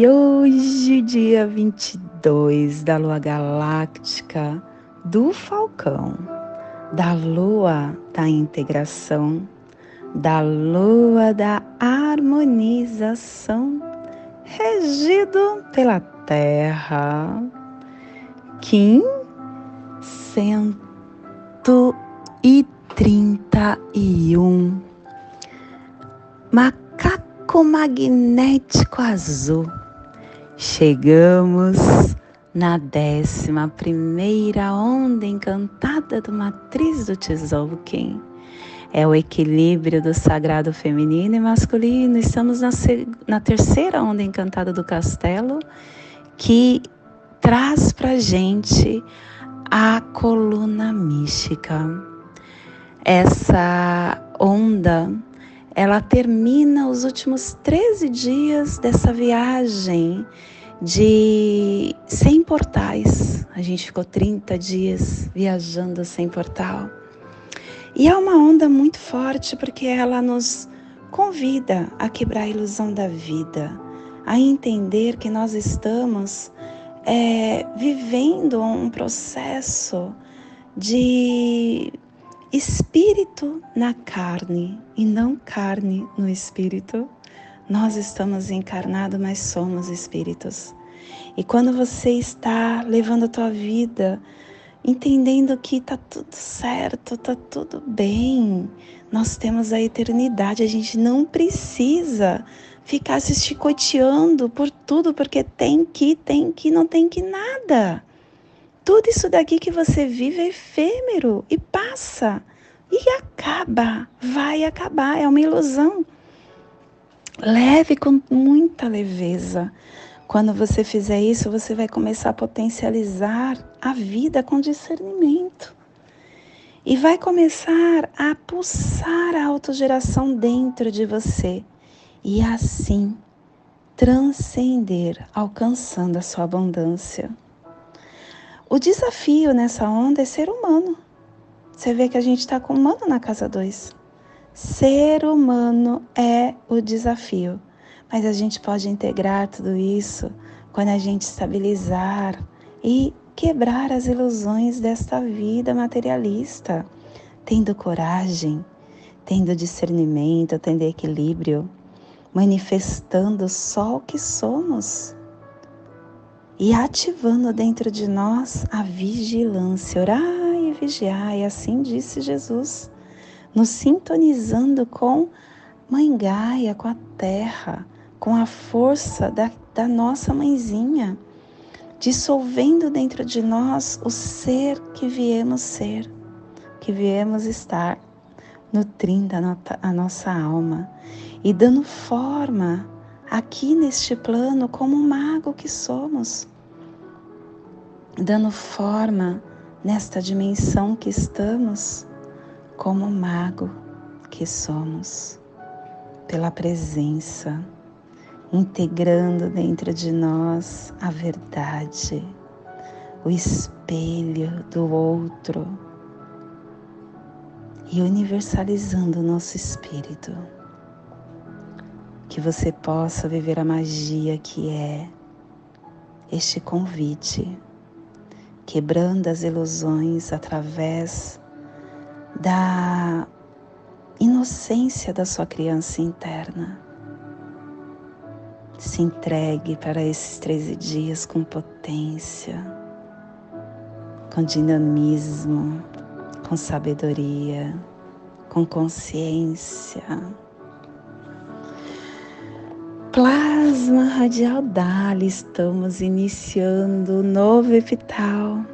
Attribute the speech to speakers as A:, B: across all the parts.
A: E hoje, dia 22 2 da lua galáctica do Falcão, da lua da integração, da lua da harmonização, regido pela Terra, Kim 131, macaco magnético azul Chegamos na décima primeira onda encantada do matriz do Tzolk'in. É o equilíbrio do sagrado feminino e masculino. Estamos na, na terceira onda encantada do castelo, que traz para gente a coluna mística. Essa onda, ela termina os últimos 13 dias dessa viagem de 100 portais. A gente ficou 30 dias viajando sem portal. E é uma onda muito forte porque ela nos convida a quebrar a ilusão da vida, a entender que nós estamos é, vivendo um processo de espírito na carne e não carne no espírito. Nós estamos encarnados, mas somos espíritos. E quando você está levando a tua vida, entendendo que está tudo certo, está tudo bem, nós temos a eternidade, a gente não precisa ficar se chicoteando por tudo, porque tem que, tem que, não tem que nada. Tudo isso daqui que você vive é efêmero e passa e acaba, vai acabar, é uma ilusão. Leve com muita leveza. Quando você fizer isso, você vai começar a potencializar a vida com discernimento. E vai começar a pulsar a autogeração dentro de você. E assim transcender, alcançando a sua abundância. O desafio nessa onda é ser humano. Você vê que a gente está com humano na casa 2. Ser humano é o desafio, mas a gente pode integrar tudo isso quando a gente estabilizar e quebrar as ilusões desta vida materialista, tendo coragem, tendo discernimento, tendo equilíbrio, manifestando só o que somos e ativando dentro de nós a vigilância. Orai e vigiai, assim disse Jesus nos sintonizando com Mãe Gaia, com a terra, com a força da, da nossa mãezinha, dissolvendo dentro de nós o ser que viemos ser, que viemos estar, nutrindo a, nota, a nossa alma e dando forma aqui neste plano como um mago que somos, dando forma nesta dimensão que estamos como mago que somos, pela presença, integrando dentro de nós a verdade, o espelho do outro e universalizando o nosso espírito. Que você possa viver a magia que é este convite, quebrando as ilusões através da inocência da sua criança interna. Se entregue para esses 13 dias com potência, com dinamismo, com sabedoria, com consciência. Plasma radial Dali, estamos iniciando o novo epital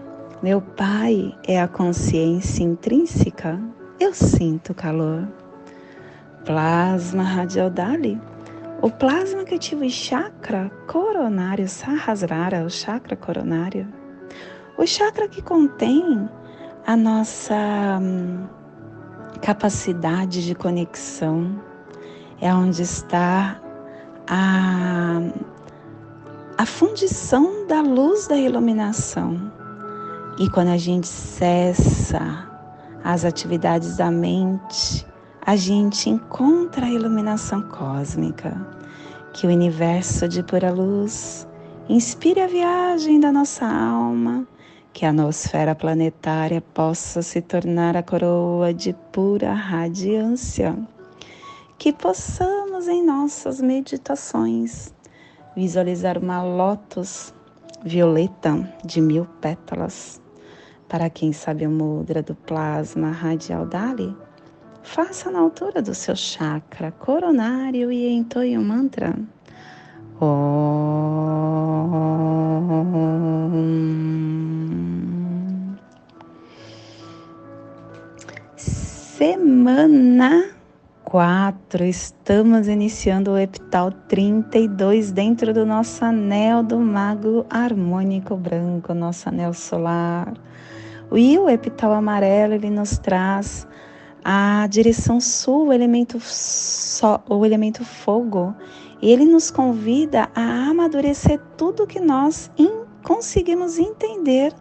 A: meu Pai é a consciência intrínseca. Eu sinto calor. Plasma radial Dali. O plasma que ativa o chakra coronário, Sahasrara, o chakra coronário. O chakra que contém a nossa hum, capacidade de conexão é onde está a, a fundição da luz da iluminação. E quando a gente cessa as atividades da mente, a gente encontra a iluminação cósmica, que o universo de pura luz inspire a viagem da nossa alma, que a nosfera planetária possa se tornar a coroa de pura radiância. Que possamos em nossas meditações visualizar uma lótus violeta de mil pétalas. Para quem sabe o mudra do plasma radial Dali, faça na altura do seu chakra coronário e entoie o um mantra. Om. Semana 4, estamos iniciando o epital 32 dentro do nosso anel do mago harmônico branco, nosso anel solar. E o epital amarelo, ele nos traz a direção sul, o elemento, so, o elemento fogo. Ele nos convida a amadurecer tudo que nós conseguimos entender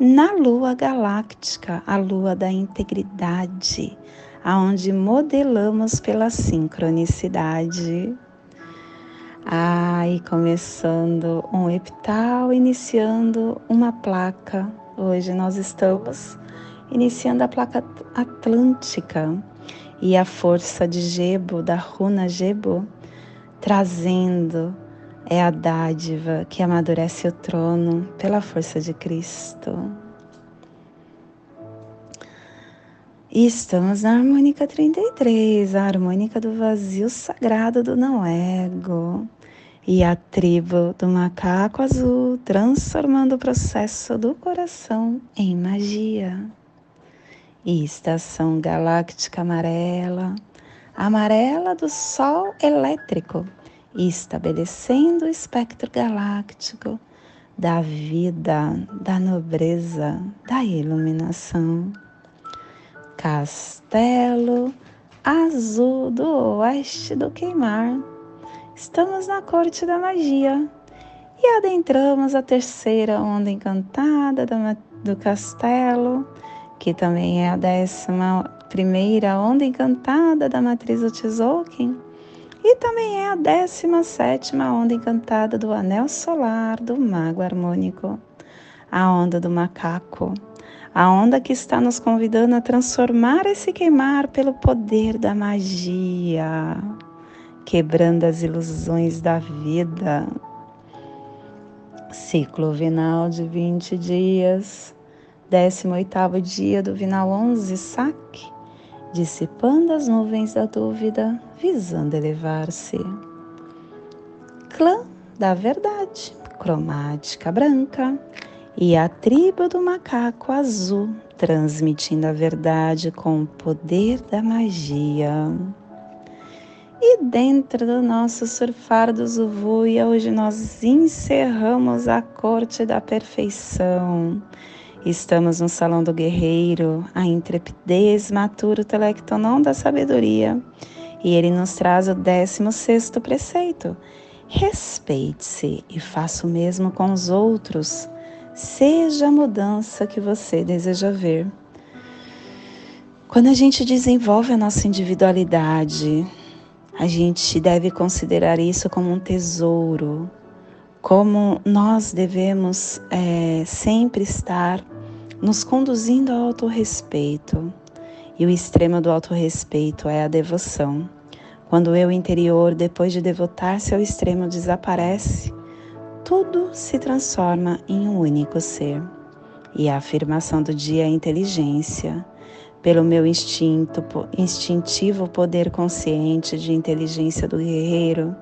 A: na lua galáctica, a lua da integridade aonde modelamos pela sincronicidade. Aí ah, começando um epital, iniciando uma placa. Hoje nós estamos iniciando a placa atlântica e a força de Gebo, da runa Gebo, trazendo é a dádiva que amadurece o trono pela força de Cristo. E estamos na harmônica 33, a harmônica do vazio sagrado do não ego. E a tribo do macaco azul transformando o processo do coração em magia. E estação galáctica amarela, amarela do sol elétrico, estabelecendo o espectro galáctico da vida, da nobreza, da iluminação. Castelo Azul do Oeste do Queimar. Estamos na corte da magia. E adentramos a terceira onda encantada do castelo, que também é a décima primeira onda encantada da matriz do e também é a décima sétima onda encantada do anel solar do mago harmônico, a onda do macaco. A onda que está nos convidando a transformar esse queimar pelo poder da magia, quebrando as ilusões da vida. Ciclo vinal de 20 dias, 18 dia do vinal 11, saque, dissipando as nuvens da dúvida, visando elevar-se. Clã da verdade, cromática branca e a tribo do macaco azul, transmitindo a verdade com o poder da magia. E dentro do nosso surfar do Zuvuia, hoje nós encerramos a corte da perfeição. Estamos no Salão do Guerreiro, a intrepidez matura o telectonon da sabedoria. E ele nos traz o 16 preceito. Respeite-se e faça o mesmo com os outros seja a mudança que você deseja ver. Quando a gente desenvolve a nossa individualidade, a gente deve considerar isso como um tesouro, como nós devemos é, sempre estar nos conduzindo ao autorrespeito. E o extremo do autorrespeito é a devoção. Quando o eu interior, depois de devotar-se ao extremo, desaparece, tudo se transforma em um único ser. E a afirmação do dia é inteligência, pelo meu instinto, instintivo poder consciente de inteligência do guerreiro,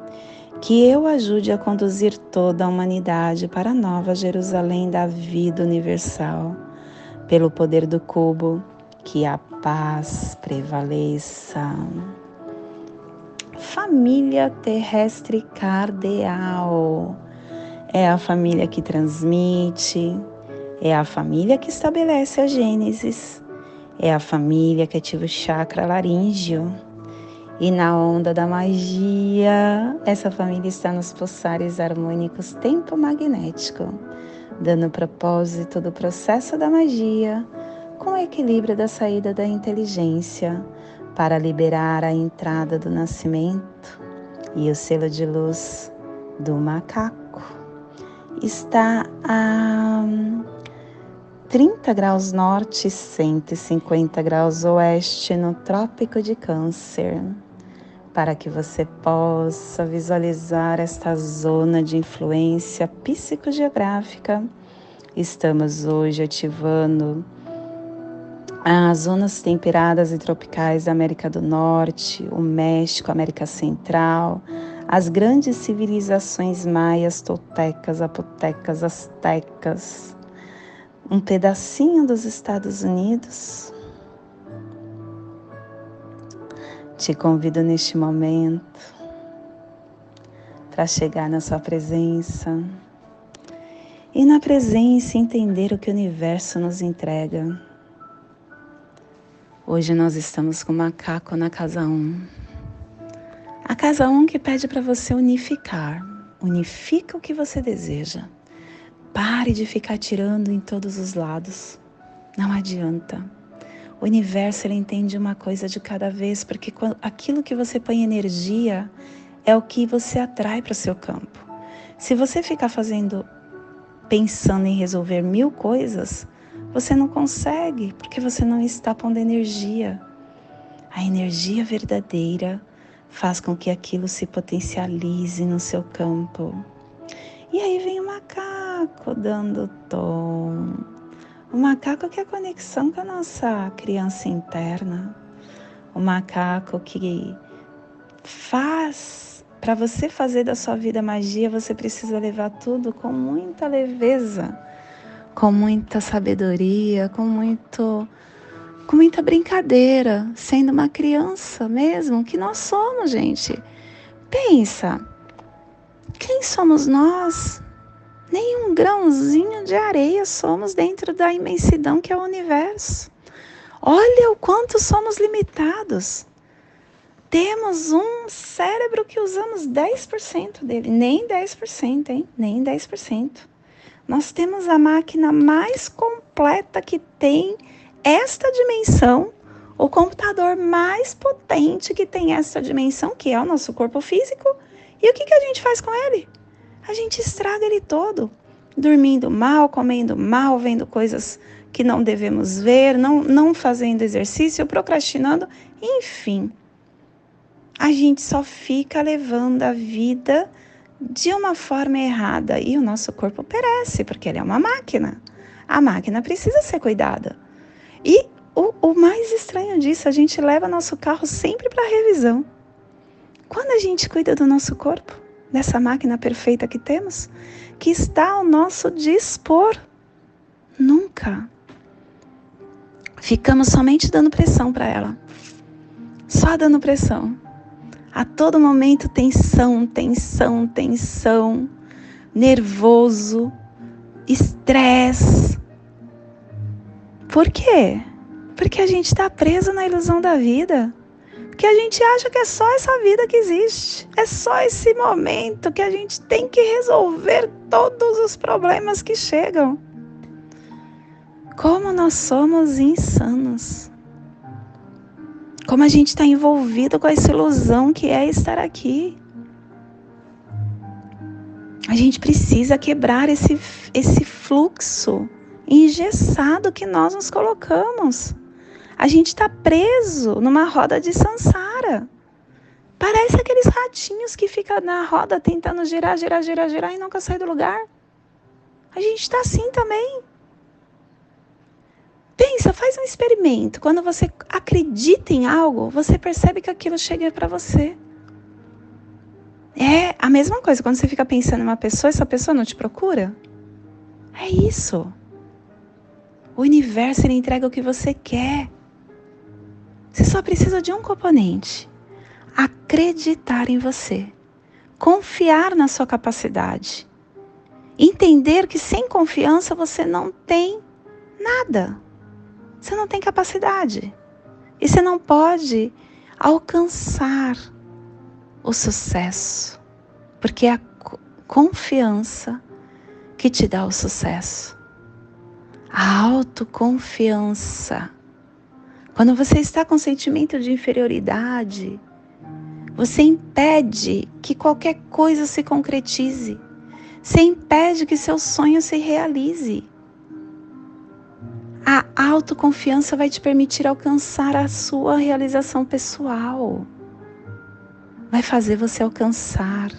A: que eu ajude a conduzir toda a humanidade para a nova Jerusalém da vida universal, pelo poder do cubo, que a paz prevaleça. Família terrestre cardeal é a família que transmite, É a família que estabelece a Gênesis. É a família que ativa o chakra laríngeo. E na onda da magia, essa família está nos pulsares harmônicos tempo magnético, dando propósito do processo da magia com o equilíbrio da saída da inteligência para liberar a entrada do nascimento e o selo de luz do macaco está a 30 graus norte e 150 graus oeste no Trópico de Câncer, para que você possa visualizar esta zona de influência psicogeográfica. Estamos hoje ativando as zonas temperadas e tropicais da América do Norte, o México, América Central, as grandes civilizações maias, toltecas, apotecas, astecas, um pedacinho dos Estados Unidos. Te convido neste momento para chegar na sua presença e na presença entender o que o universo nos entrega. Hoje nós estamos com o macaco na casa 1. A casa 1 que pede para você unificar. Unifica o que você deseja. Pare de ficar tirando em todos os lados. Não adianta. O universo ele entende uma coisa de cada vez, porque aquilo que você põe energia é o que você atrai para o seu campo. Se você ficar fazendo, pensando em resolver mil coisas, você não consegue, porque você não está pondo energia. A energia verdadeira faz com que aquilo se potencialize no seu campo. E aí vem o macaco dando tom. O macaco que é a conexão com a nossa criança interna. O macaco que faz. Para você fazer da sua vida magia, você precisa levar tudo com muita leveza, com muita sabedoria, com muito com muita brincadeira, sendo uma criança mesmo, que nós somos, gente. Pensa, quem somos nós? Nem um grãozinho de areia somos dentro da imensidão que é o universo. Olha o quanto somos limitados. Temos um cérebro que usamos 10% dele, nem 10%, hein? Nem 10%. Nós temos a máquina mais completa que tem esta dimensão, o computador mais potente que tem esta dimensão, que é o nosso corpo físico e o que, que a gente faz com ele? A gente estraga ele todo, dormindo mal, comendo mal, vendo coisas que não devemos ver, não, não fazendo exercício, procrastinando, enfim. A gente só fica levando a vida de uma forma errada e o nosso corpo perece, porque ele é uma máquina. A máquina precisa ser cuidada. E o, o mais estranho disso, a gente leva nosso carro sempre para revisão. Quando a gente cuida do nosso corpo, dessa máquina perfeita que temos, que está ao nosso dispor, nunca ficamos somente dando pressão para ela. Só dando pressão. A todo momento tensão, tensão, tensão, nervoso, estresse. Por quê? Porque a gente está preso na ilusão da vida que a gente acha que é só essa vida que existe, é só esse momento que a gente tem que resolver todos os problemas que chegam. Como nós somos insanos. Como a gente está envolvido com essa ilusão que é estar aqui. A gente precisa quebrar esse, esse fluxo engessado que nós nos colocamos. A gente está preso numa roda de sansara. Parece aqueles ratinhos que ficam na roda tentando girar, girar, girar, girar e nunca sai do lugar. A gente está assim também. Pensa, faz um experimento. Quando você acredita em algo, você percebe que aquilo chega para você. É a mesma coisa quando você fica pensando em uma pessoa, essa pessoa não te procura. É isso. O universo ele entrega o que você quer. Você só precisa de um componente: acreditar em você, confiar na sua capacidade Entender que sem confiança você não tem nada. Você não tem capacidade. E você não pode alcançar o sucesso, porque é a confiança que te dá o sucesso. A autoconfiança. Quando você está com sentimento de inferioridade, você impede que qualquer coisa se concretize. Você impede que seu sonho se realize. A autoconfiança vai te permitir alcançar a sua realização pessoal. Vai fazer você alcançar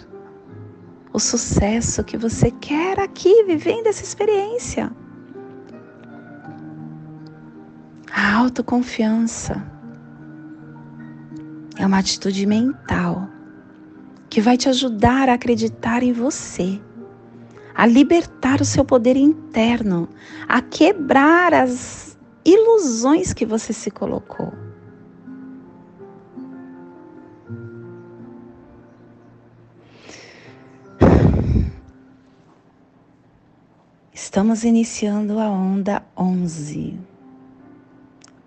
A: o sucesso que você quer aqui, vivendo essa experiência. A autoconfiança é uma atitude mental que vai te ajudar a acreditar em você a libertar o seu poder interno, a quebrar as ilusões que você se colocou. Estamos iniciando a onda 11.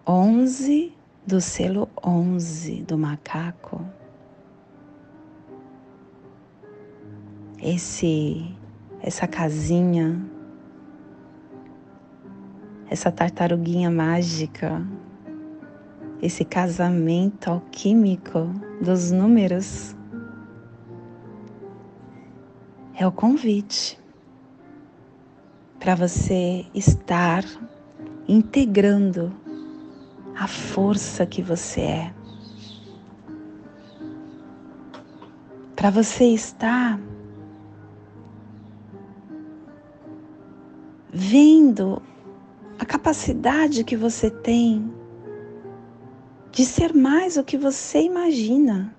A: 11 do selo 11 do macaco. Esse essa casinha, essa tartaruguinha mágica, esse casamento alquímico dos números. É o convite para você estar integrando a força que você é. Para você estar vendo a capacidade que você tem de ser mais o que você imagina.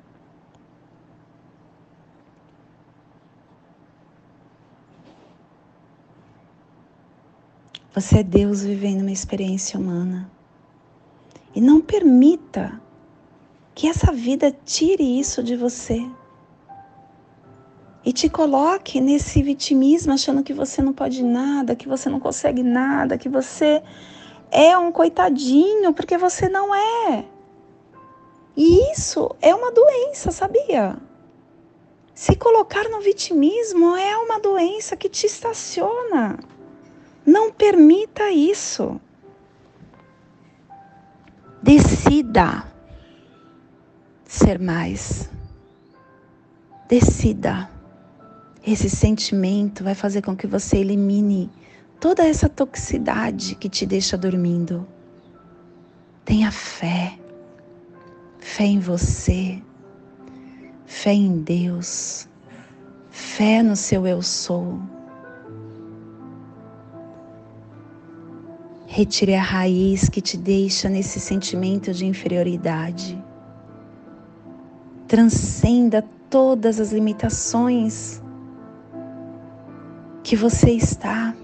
A: Você é Deus vivendo uma experiência humana. E não permita que essa vida tire isso de você e te coloque nesse vitimismo achando que você não pode nada, que você não consegue nada, que você é um coitadinho, porque você não é. E isso é uma doença, sabia? Se colocar no vitimismo é uma doença que te estaciona. Não permita isso. Decida ser mais. Decida esse sentimento vai fazer com que você elimine toda essa toxicidade que te deixa dormindo. Tenha fé, fé em você, fé em Deus, fé no seu eu sou. Retire a raiz que te deixa nesse sentimento de inferioridade. Transcenda todas as limitações que você está.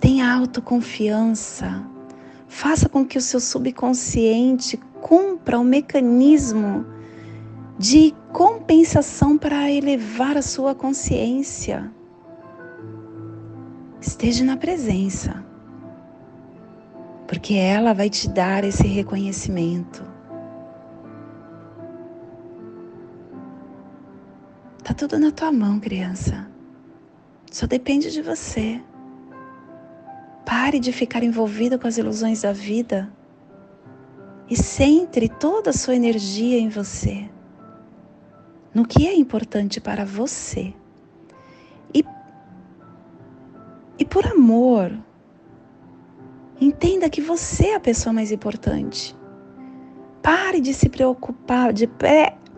A: Tenha autoconfiança. Faça com que o seu subconsciente cumpra o mecanismo de compensação para elevar a sua consciência. Esteja na presença, porque ela vai te dar esse reconhecimento. Tá tudo na tua mão, criança. Só depende de você. Pare de ficar envolvido com as ilusões da vida e centre toda a sua energia em você, no que é importante para você. E, e por amor, entenda que você é a pessoa mais importante. Pare de se preocupar, de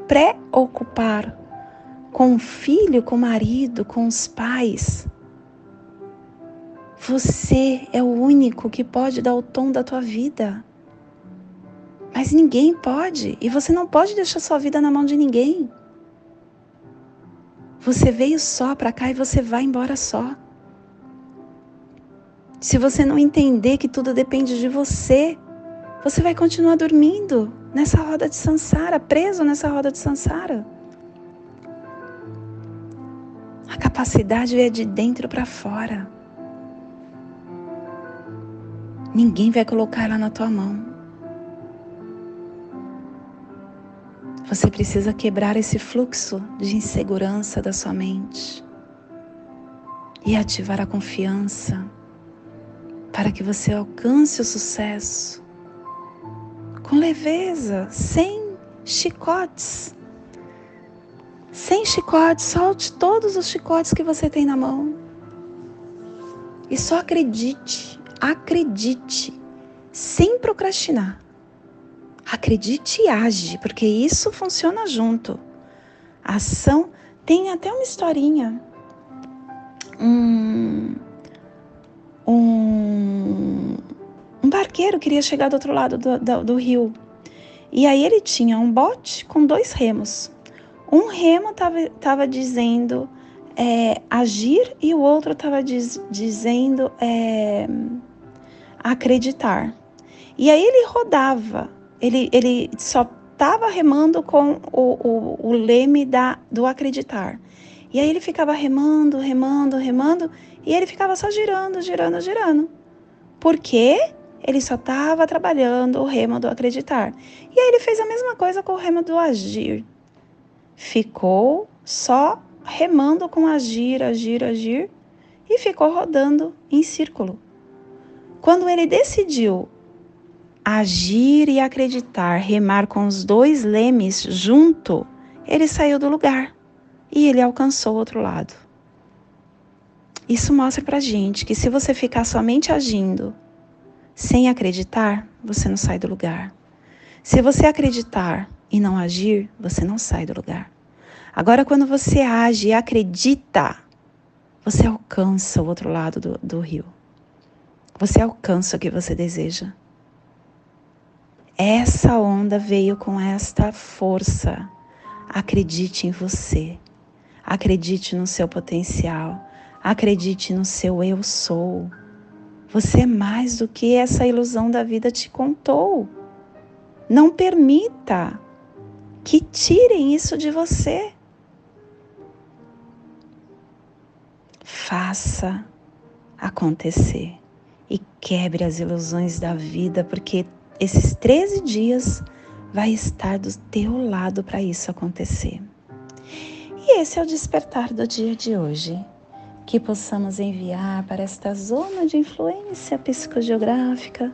A: pré-ocupar com o filho, com o marido, com os pais. Você é o único que pode dar o tom da tua vida. Mas ninguém pode, e você não pode deixar sua vida na mão de ninguém. Você veio só para cá e você vai embora só. Se você não entender que tudo depende de você, você vai continuar dormindo nessa roda de sansara, preso nessa roda de sansara. A capacidade é de dentro para fora. Ninguém vai colocar ela na tua mão. Você precisa quebrar esse fluxo de insegurança da sua mente e ativar a confiança para que você alcance o sucesso com leveza, sem chicotes. Sem chicotes, solte todos os chicotes que você tem na mão. E só acredite, acredite, sem procrastinar. Acredite e age, porque isso funciona junto. A ação tem até uma historinha. Um, um, um barqueiro queria chegar do outro lado do, do, do rio. E aí ele tinha um bote com dois remos. Um remo estava dizendo é, agir e o outro estava diz, dizendo é, acreditar. E aí ele rodava, ele, ele só estava remando com o, o, o leme da, do acreditar. E aí ele ficava remando, remando, remando, e ele ficava só girando, girando, girando. Por quê? Ele só estava trabalhando o remo do acreditar. E aí ele fez a mesma coisa com o remo do agir. Ficou só remando com agir, agir, agir e ficou rodando em círculo. Quando ele decidiu agir e acreditar, remar com os dois lemes junto, ele saiu do lugar e ele alcançou o outro lado. Isso mostra pra gente que se você ficar somente agindo sem acreditar, você não sai do lugar. Se você acreditar e não agir, você não sai do lugar. Agora, quando você age e acredita, você alcança o outro lado do, do rio. Você alcança o que você deseja. Essa onda veio com esta força. Acredite em você. Acredite no seu potencial. Acredite no seu eu sou. Você é mais do que essa ilusão da vida te contou. Não permita que tirem isso de você. Faça acontecer e quebre as ilusões da vida, porque esses 13 dias vai estar do teu lado para isso acontecer. E esse é o despertar do dia de hoje. Que possamos enviar para esta zona de influência psicogeográfica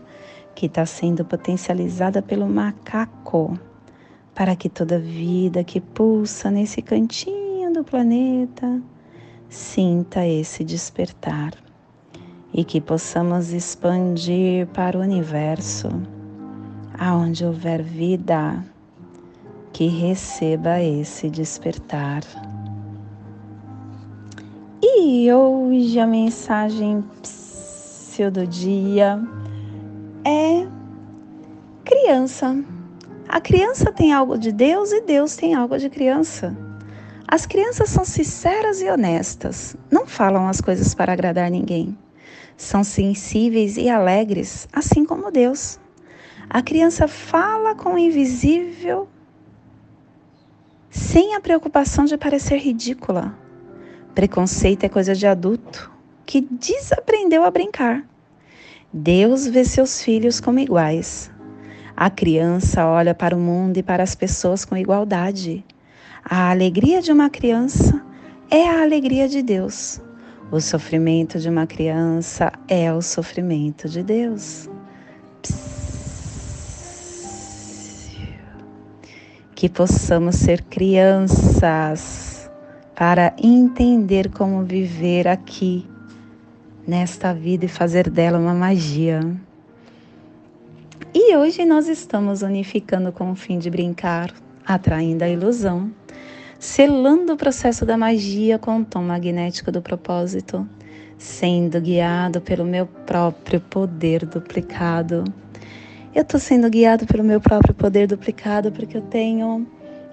A: que está sendo potencializada pelo macaco, para que toda vida que pulsa nesse cantinho do planeta sinta esse despertar e que possamos expandir para o universo, aonde houver vida, que receba esse despertar. E hoje a mensagem do dia é criança. A criança tem algo de Deus e Deus tem algo de criança. As crianças são sinceras e honestas, não falam as coisas para agradar ninguém. São sensíveis e alegres, assim como Deus. A criança fala com o invisível sem a preocupação de parecer ridícula. Preconceito é coisa de adulto que desaprendeu a brincar. Deus vê seus filhos como iguais. A criança olha para o mundo e para as pessoas com igualdade. A alegria de uma criança é a alegria de Deus. O sofrimento de uma criança é o sofrimento de Deus. Que possamos ser crianças para entender como viver aqui, nesta vida e fazer dela uma magia. E hoje nós estamos unificando com o fim de brincar, atraindo a ilusão selando o processo da magia com o tom magnético do propósito, sendo guiado pelo meu próprio poder duplicado. Eu estou sendo guiado pelo meu próprio poder duplicado porque eu tenho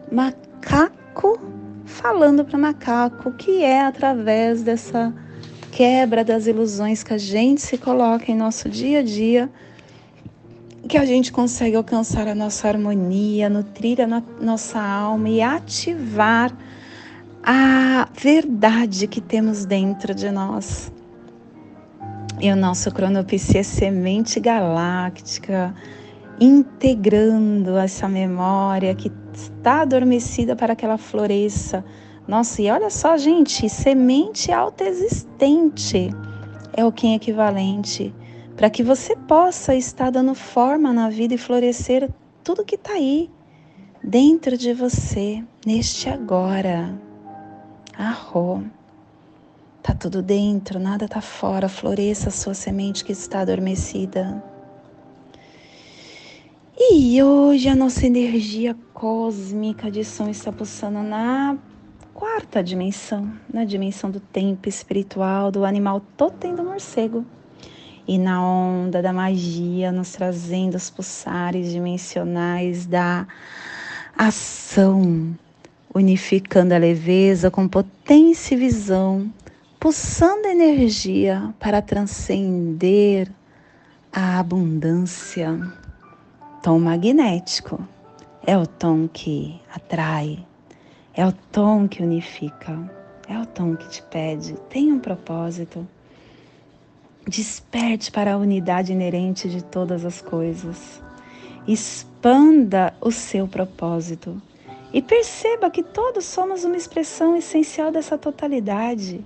A: macaco falando para macaco, que é através dessa quebra das ilusões que a gente se coloca em nosso dia a dia que a gente consegue alcançar a nossa harmonia, nutrir a no nossa alma e ativar a verdade que temos dentro de nós. E o nosso cronopsia é semente galáctica, integrando essa memória que está adormecida para que ela floresça. Nossa, e olha só, gente, semente autoexistente é o Kim equivalente para que você possa estar dando forma na vida e florescer tudo que está aí dentro de você, neste agora. Arro. Tá tudo dentro, nada tá fora. Floresça a sua semente que está adormecida. E hoje a nossa energia cósmica de som está pulsando na quarta dimensão, na dimensão do tempo espiritual, do animal totem do morcego. E na onda da magia, nos trazendo os pulsares dimensionais da ação, unificando a leveza com potência e visão, pulsando energia para transcender a abundância. Tom magnético é o tom que atrai, é o tom que unifica, é o tom que te pede, tem um propósito. Desperte para a unidade inerente de todas as coisas. Expanda o seu propósito e perceba que todos somos uma expressão essencial dessa totalidade.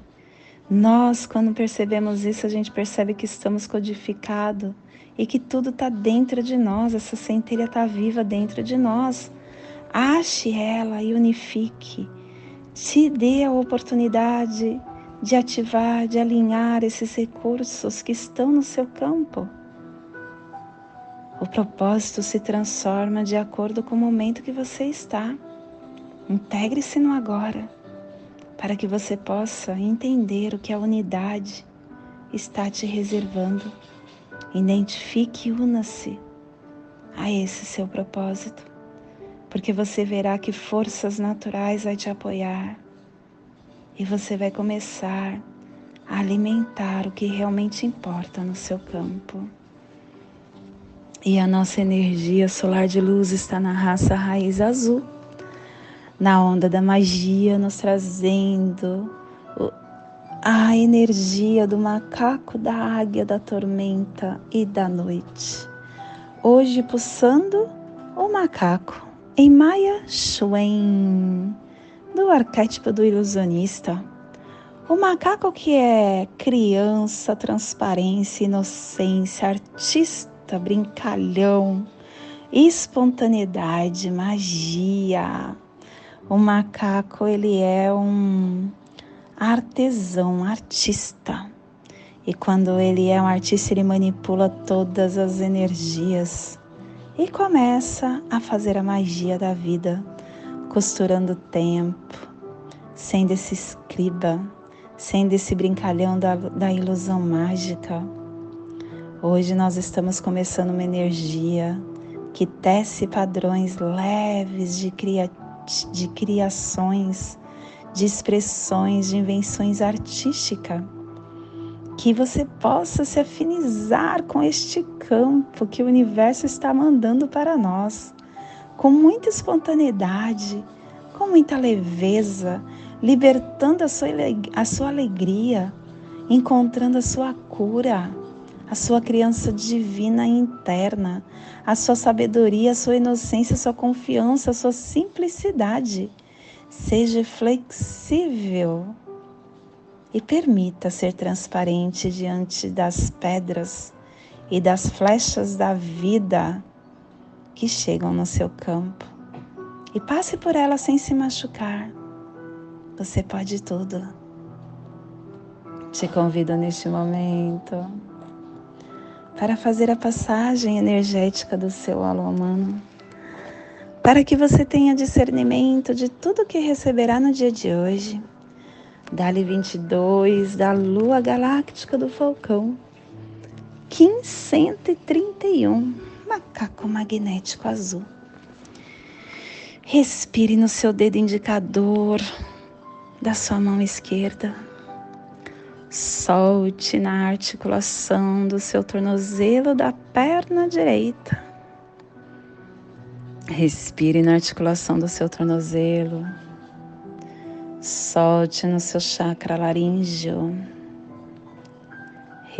A: Nós, quando percebemos isso, a gente percebe que estamos codificados e que tudo está dentro de nós, essa centelha está viva dentro de nós. Ache ela e unifique. Se dê a oportunidade de ativar, de alinhar esses recursos que estão no seu campo. O propósito se transforma de acordo com o momento que você está. Integre-se no agora para que você possa entender o que a unidade está te reservando. Identifique e una-se a esse seu propósito, porque você verá que forças naturais vai te apoiar e você vai começar a alimentar o que realmente importa no seu campo. E a nossa energia solar de luz está na raça raiz azul na onda da magia, nos trazendo a energia do macaco, da águia, da tormenta e da noite. Hoje, pulsando o macaco em Maya Schwen, do arquétipo do ilusionista. O macaco que é criança, transparência, inocência, artista, brincalhão, espontaneidade, magia, o macaco ele é um artesão, artista. E quando ele é um artista, ele manipula todas as energias e começa a fazer a magia da vida, costurando o tempo, sendo esse escriba, sendo esse brincalhão da, da ilusão mágica. Hoje nós estamos começando uma energia que tece padrões leves de criatividade de criações, de expressões, de invenções artísticas. Que você possa se afinizar com este campo que o universo está mandando para nós, com muita espontaneidade, com muita leveza, libertando a sua, a sua alegria, encontrando a sua cura a sua criança divina interna, a sua sabedoria, a sua inocência, a sua confiança, a sua simplicidade. Seja flexível e permita ser transparente diante das pedras e das flechas da vida que chegam no seu campo. E passe por elas sem se machucar. Você pode tudo. Te convido neste momento para fazer a passagem energética do seu alô humano, para que você tenha discernimento de tudo que receberá no dia de hoje. Dali 22 da Lua Galáctica do Falcão, Kim 131, macaco magnético azul. Respire no seu dedo indicador da sua mão esquerda Solte na articulação do seu tornozelo da perna direita. Respire na articulação do seu tornozelo. Solte no seu chakra laríngeo